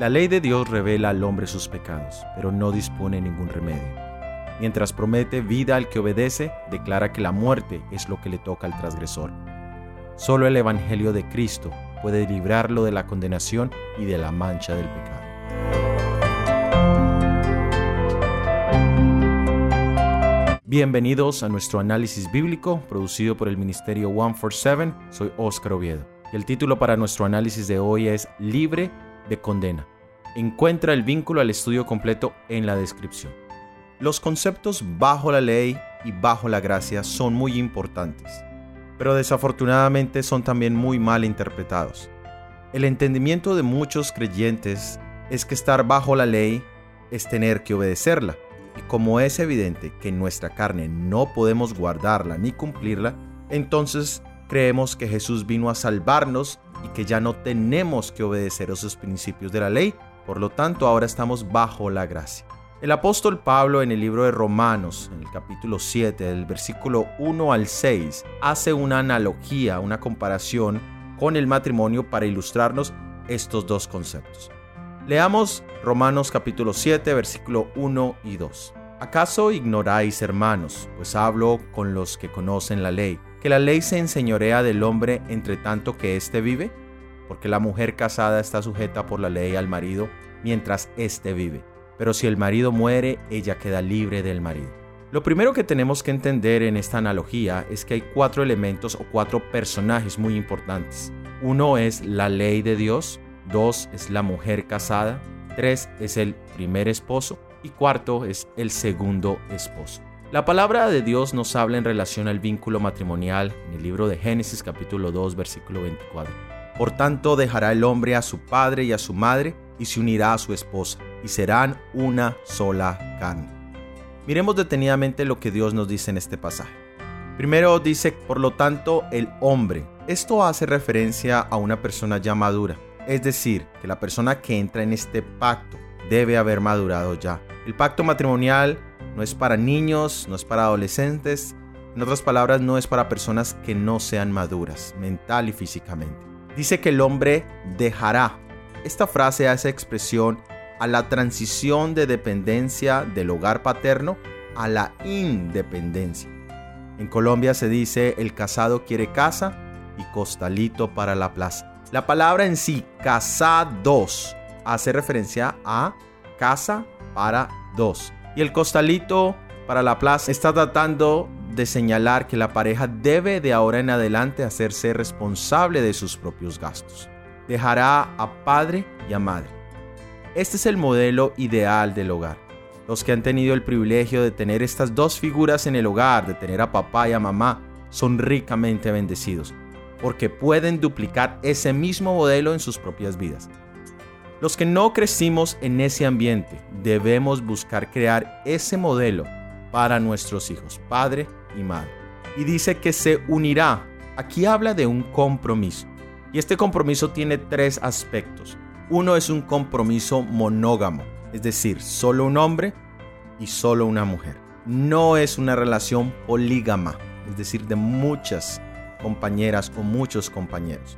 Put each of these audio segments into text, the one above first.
La ley de Dios revela al hombre sus pecados, pero no dispone ningún remedio. Mientras promete vida al que obedece, declara que la muerte es lo que le toca al transgresor. Solo el Evangelio de Cristo puede librarlo de la condenación y de la mancha del pecado. Bienvenidos a nuestro análisis bíblico producido por el Ministerio 147. Soy Óscar Oviedo. El título para nuestro análisis de hoy es Libre de condena. Encuentra el vínculo al estudio completo en la descripción. Los conceptos bajo la ley y bajo la gracia son muy importantes, pero desafortunadamente son también muy mal interpretados. El entendimiento de muchos creyentes es que estar bajo la ley es tener que obedecerla y como es evidente que en nuestra carne no podemos guardarla ni cumplirla, entonces creemos que Jesús vino a salvarnos y que ya no tenemos que obedecer esos principios de la ley, por lo tanto ahora estamos bajo la gracia. El apóstol Pablo en el libro de Romanos, en el capítulo 7, del versículo 1 al 6, hace una analogía, una comparación con el matrimonio para ilustrarnos estos dos conceptos. Leamos Romanos capítulo 7, versículo 1 y 2. ¿Acaso ignoráis, hermanos, pues hablo con los que conocen la ley, que la ley se enseñorea del hombre entre tanto que éste vive? Porque la mujer casada está sujeta por la ley al marido mientras éste vive. Pero si el marido muere, ella queda libre del marido. Lo primero que tenemos que entender en esta analogía es que hay cuatro elementos o cuatro personajes muy importantes. Uno es la ley de Dios, dos es la mujer casada, tres es el primer esposo y cuarto es el segundo esposo. La palabra de Dios nos habla en relación al vínculo matrimonial en el libro de Génesis capítulo 2 versículo 24. Por tanto dejará el hombre a su padre y a su madre y se unirá a su esposa y serán una sola carne. Miremos detenidamente lo que Dios nos dice en este pasaje. Primero dice, por lo tanto, el hombre. Esto hace referencia a una persona ya madura, es decir, que la persona que entra en este pacto debe haber madurado ya. El pacto matrimonial no es para niños, no es para adolescentes, en otras palabras, no es para personas que no sean maduras, mental y físicamente. Dice que el hombre dejará. Esta frase hace expresión a la transición de dependencia del hogar paterno a la independencia. En Colombia se dice el casado quiere casa y costalito para la plaza. La palabra en sí, casados, hace referencia a casa para dos. Y el costalito para la plaza está tratando de señalar que la pareja debe de ahora en adelante hacerse responsable de sus propios gastos. Dejará a padre y a madre. Este es el modelo ideal del hogar. Los que han tenido el privilegio de tener estas dos figuras en el hogar, de tener a papá y a mamá, son ricamente bendecidos porque pueden duplicar ese mismo modelo en sus propias vidas. Los que no crecimos en ese ambiente debemos buscar crear ese modelo para nuestros hijos, padre y madre. Y dice que se unirá. Aquí habla de un compromiso. Y este compromiso tiene tres aspectos. Uno es un compromiso monógamo, es decir, solo un hombre y solo una mujer. No es una relación polígama, es decir, de muchas compañeras o muchos compañeros.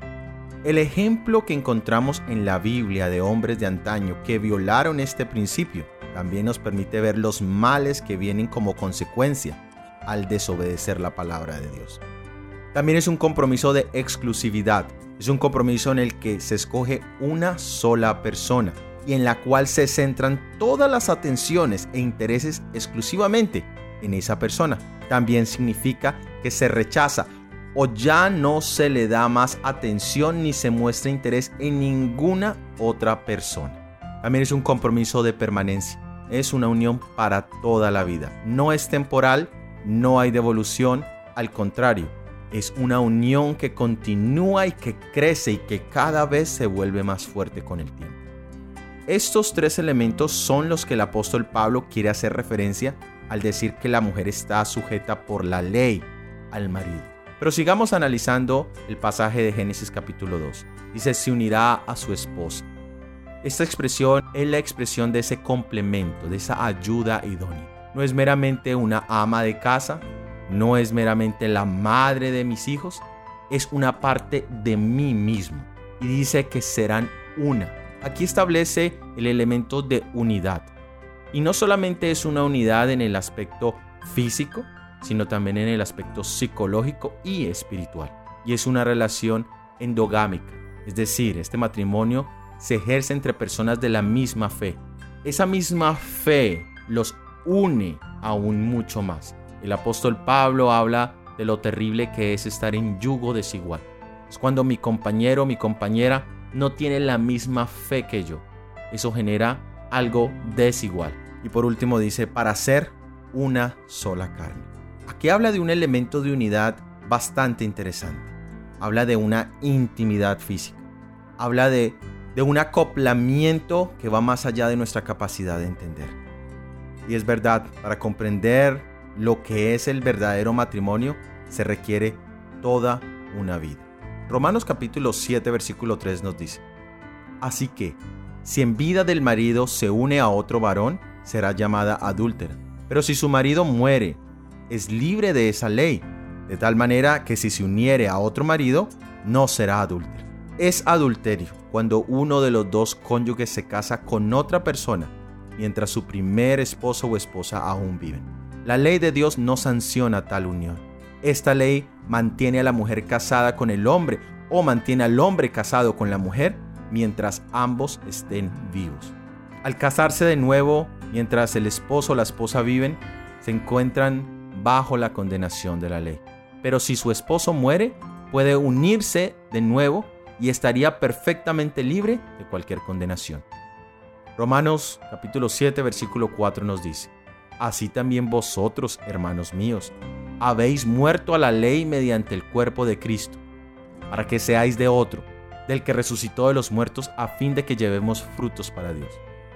El ejemplo que encontramos en la Biblia de hombres de antaño que violaron este principio también nos permite ver los males que vienen como consecuencia al desobedecer la palabra de Dios. También es un compromiso de exclusividad, es un compromiso en el que se escoge una sola persona y en la cual se centran todas las atenciones e intereses exclusivamente en esa persona. También significa que se rechaza o ya no se le da más atención ni se muestra interés en ninguna otra persona. También es un compromiso de permanencia. Es una unión para toda la vida. No es temporal, no hay devolución, al contrario, es una unión que continúa y que crece y que cada vez se vuelve más fuerte con el tiempo. Estos tres elementos son los que el apóstol Pablo quiere hacer referencia al decir que la mujer está sujeta por la ley al marido. Pero sigamos analizando el pasaje de Génesis capítulo 2. Dice, se unirá a su esposa. Esta expresión es la expresión de ese complemento, de esa ayuda idónea. No es meramente una ama de casa, no es meramente la madre de mis hijos, es una parte de mí mismo. Y dice que serán una. aquí establece el elemento de unidad. Y no solamente es una unidad en el aspecto físico, sino también en el aspecto psicológico y espiritual. Y es una relación endogámica, es decir, este matrimonio se ejerce entre personas de la misma fe. Esa misma fe los une aún mucho más. El apóstol Pablo habla de lo terrible que es estar en yugo desigual. Es cuando mi compañero o mi compañera no tiene la misma fe que yo. Eso genera algo desigual. Y por último dice, para ser una sola carne. Aquí habla de un elemento de unidad bastante interesante. Habla de una intimidad física. Habla de, de un acoplamiento que va más allá de nuestra capacidad de entender. Y es verdad, para comprender lo que es el verdadero matrimonio, se requiere toda una vida. Romanos capítulo 7 versículo 3 nos dice, Así que, si en vida del marido se une a otro varón, será llamada adúltera. Pero si su marido muere, es libre de esa ley, de tal manera que si se uniere a otro marido, no será adúltera. Es adulterio cuando uno de los dos cónyuges se casa con otra persona, mientras su primer esposo o esposa aún viven. La ley de Dios no sanciona tal unión. Esta ley mantiene a la mujer casada con el hombre o mantiene al hombre casado con la mujer mientras ambos estén vivos. Al casarse de nuevo, mientras el esposo o la esposa viven, se encuentran bajo la condenación de la ley. Pero si su esposo muere, puede unirse de nuevo y estaría perfectamente libre de cualquier condenación. Romanos capítulo 7 versículo 4 nos dice, Así también vosotros, hermanos míos, habéis muerto a la ley mediante el cuerpo de Cristo, para que seáis de otro, del que resucitó de los muertos, a fin de que llevemos frutos para Dios.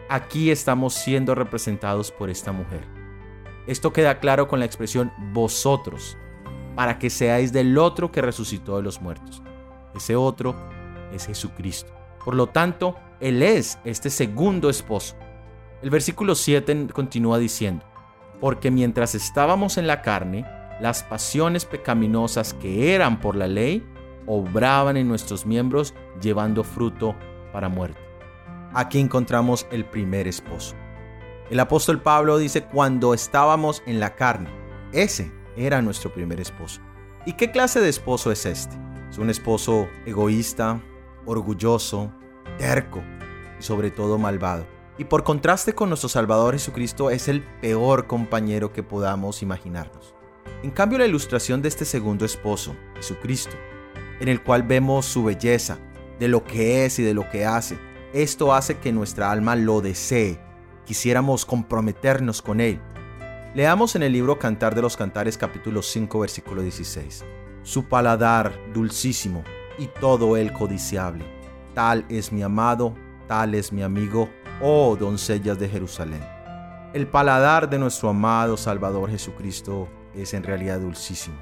Aquí estamos siendo representados por esta mujer. Esto queda claro con la expresión vosotros, para que seáis del otro que resucitó de los muertos. Ese otro es Jesucristo. Por lo tanto, Él es este segundo esposo. El versículo 7 continúa diciendo, porque mientras estábamos en la carne, las pasiones pecaminosas que eran por la ley obraban en nuestros miembros llevando fruto para muerte. Aquí encontramos el primer esposo. El apóstol Pablo dice cuando estábamos en la carne. Ese era nuestro primer esposo. ¿Y qué clase de esposo es este? Es un esposo egoísta, orgulloso, terco y sobre todo malvado. Y por contraste con nuestro Salvador Jesucristo es el peor compañero que podamos imaginarnos. En cambio, la ilustración de este segundo esposo, Jesucristo, en el cual vemos su belleza, de lo que es y de lo que hace, esto hace que nuestra alma lo desee, quisiéramos comprometernos con él. Leamos en el libro Cantar de los Cantares capítulo 5 versículo 16. Su paladar dulcísimo y todo él codiciable. Tal es mi amado, tal es mi amigo, oh doncellas de Jerusalén. El paladar de nuestro amado Salvador Jesucristo es en realidad dulcísimo.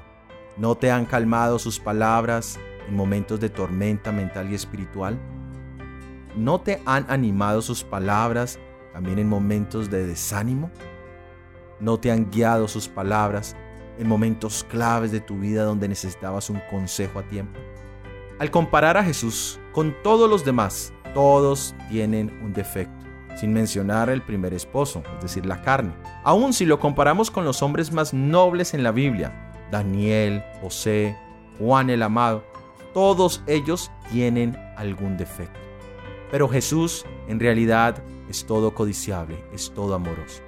¿No te han calmado sus palabras en momentos de tormenta mental y espiritual? ¿No te han animado sus palabras también en momentos de desánimo? ¿No te han guiado sus palabras en momentos claves de tu vida donde necesitabas un consejo a tiempo? Al comparar a Jesús con todos los demás, todos tienen un defecto sin mencionar el primer esposo, es decir, la carne. Aun si lo comparamos con los hombres más nobles en la Biblia, Daniel, José, Juan el Amado, todos ellos tienen algún defecto. Pero Jesús en realidad es todo codiciable, es todo amoroso.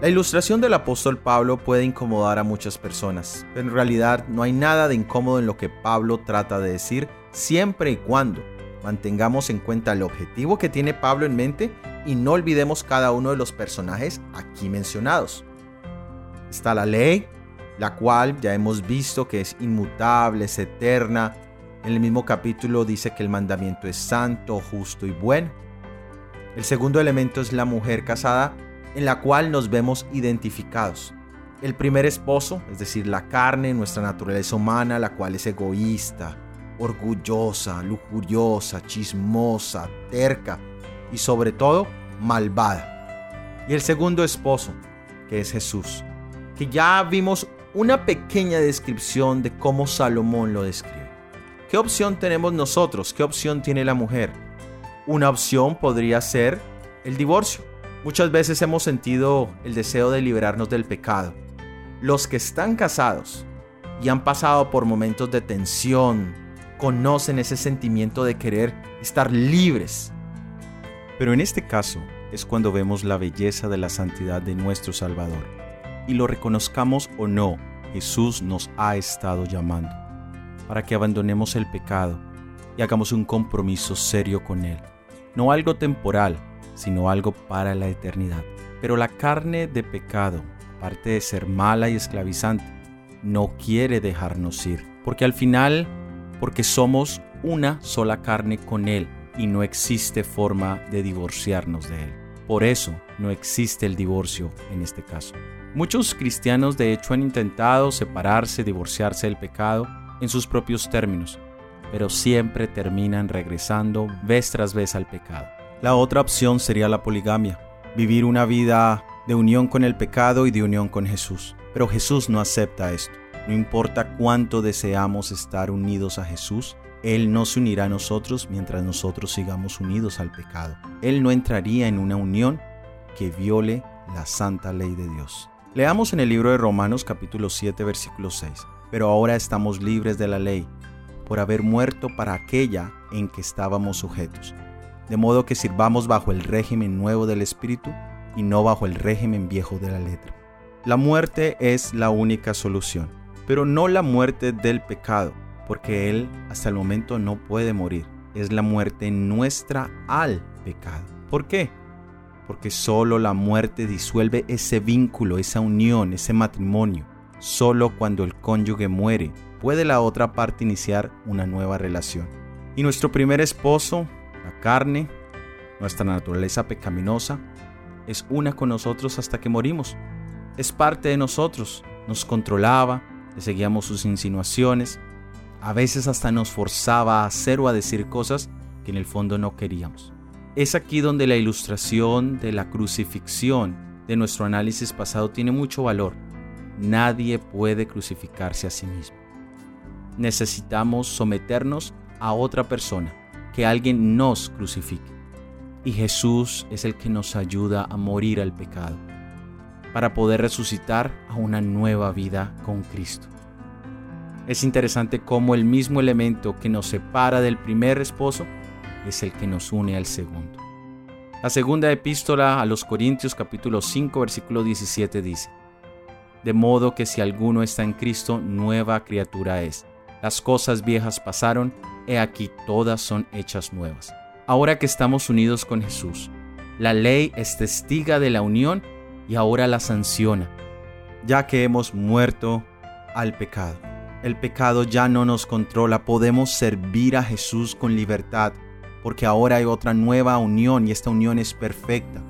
La ilustración del apóstol Pablo puede incomodar a muchas personas, pero en realidad no hay nada de incómodo en lo que Pablo trata de decir siempre y cuando mantengamos en cuenta el objetivo que tiene Pablo en mente y no olvidemos cada uno de los personajes aquí mencionados. Está la ley, la cual ya hemos visto que es inmutable, es eterna. En el mismo capítulo dice que el mandamiento es santo, justo y bueno. El segundo elemento es la mujer casada, en la cual nos vemos identificados. El primer esposo, es decir, la carne, nuestra naturaleza humana, la cual es egoísta, orgullosa, lujuriosa, chismosa, terca y sobre todo malvada. Y el segundo esposo, que es Jesús, que ya vimos una pequeña descripción de cómo Salomón lo describe. ¿Qué opción tenemos nosotros? ¿Qué opción tiene la mujer? Una opción podría ser el divorcio. Muchas veces hemos sentido el deseo de liberarnos del pecado. Los que están casados y han pasado por momentos de tensión, conocen ese sentimiento de querer estar libres. Pero en este caso es cuando vemos la belleza de la santidad de nuestro Salvador. Y lo reconozcamos o no, Jesús nos ha estado llamando para que abandonemos el pecado y hagamos un compromiso serio con Él. No algo temporal, sino algo para la eternidad. Pero la carne de pecado, aparte de ser mala y esclavizante, no quiere dejarnos ir, porque al final, porque somos una sola carne con Él y no existe forma de divorciarnos de Él. Por eso no existe el divorcio en este caso. Muchos cristianos de hecho han intentado separarse, divorciarse del pecado en sus propios términos, pero siempre terminan regresando vez tras vez al pecado. La otra opción sería la poligamia, vivir una vida de unión con el pecado y de unión con Jesús. Pero Jesús no acepta esto. No importa cuánto deseamos estar unidos a Jesús, Él no se unirá a nosotros mientras nosotros sigamos unidos al pecado. Él no entraría en una unión que viole la santa ley de Dios. Leamos en el libro de Romanos capítulo 7 versículo 6. Pero ahora estamos libres de la ley, por haber muerto para aquella en que estábamos sujetos. De modo que sirvamos bajo el régimen nuevo del Espíritu y no bajo el régimen viejo de la letra. La muerte es la única solución, pero no la muerte del pecado, porque Él hasta el momento no puede morir. Es la muerte nuestra al pecado. ¿Por qué? Porque solo la muerte disuelve ese vínculo, esa unión, ese matrimonio. Solo cuando el cónyuge muere puede la otra parte iniciar una nueva relación. Y nuestro primer esposo, la carne, nuestra naturaleza pecaminosa, es una con nosotros hasta que morimos es parte de nosotros. Nos controlaba, le seguíamos sus insinuaciones, a veces hasta nos forzaba a hacer o a decir cosas que en el fondo no queríamos. Es aquí donde la ilustración de la crucifixión de nuestro análisis pasado tiene mucho valor. Nadie puede crucificarse a sí mismo. Necesitamos someternos a otra persona, que alguien nos crucifique. Y Jesús es el que nos ayuda a morir al pecado para poder resucitar a una nueva vida con Cristo. Es interesante cómo el mismo elemento que nos separa del primer esposo es el que nos une al segundo. La segunda epístola a los Corintios capítulo 5 versículo 17 dice, De modo que si alguno está en Cristo, nueva criatura es. Las cosas viejas pasaron, he aquí todas son hechas nuevas. Ahora que estamos unidos con Jesús, la ley es testiga de la unión y ahora la sanciona, ya que hemos muerto al pecado. El pecado ya no nos controla, podemos servir a Jesús con libertad, porque ahora hay otra nueva unión y esta unión es perfecta.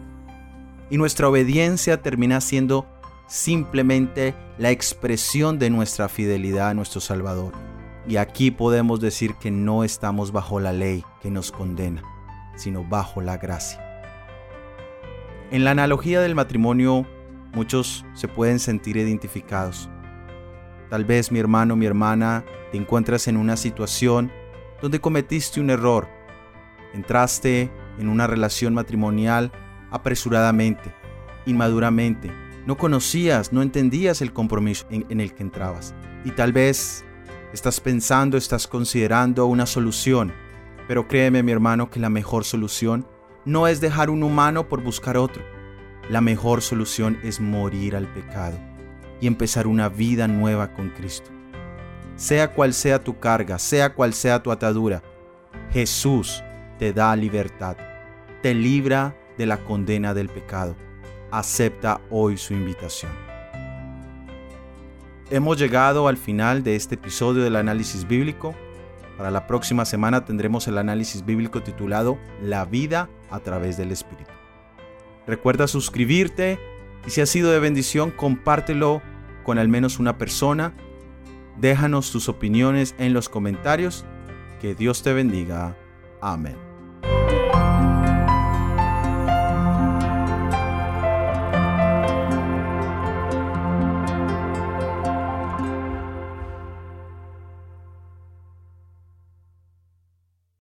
Y nuestra obediencia termina siendo simplemente la expresión de nuestra fidelidad a nuestro Salvador. Y aquí podemos decir que no estamos bajo la ley que nos condena, sino bajo la gracia. En la analogía del matrimonio, muchos se pueden sentir identificados. Tal vez mi hermano, mi hermana, te encuentras en una situación donde cometiste un error. Entraste en una relación matrimonial apresuradamente, inmaduramente. No conocías, no entendías el compromiso en, el que entrabas. Y tal vez estás pensando, estás considerando una solución. Pero créeme mi hermano que la mejor solución no es dejar un humano por buscar otro. La mejor solución es morir al pecado y empezar una vida nueva con Cristo. Sea cual sea tu carga, sea cual sea tu atadura, Jesús te da libertad, te libra de la condena del pecado. Acepta hoy su invitación. Hemos llegado al final de este episodio del análisis bíblico. Para la próxima semana tendremos el análisis bíblico titulado La vida a través del Espíritu. Recuerda suscribirte y si ha sido de bendición, compártelo con al menos una persona. Déjanos tus opiniones en los comentarios. Que Dios te bendiga. Amén.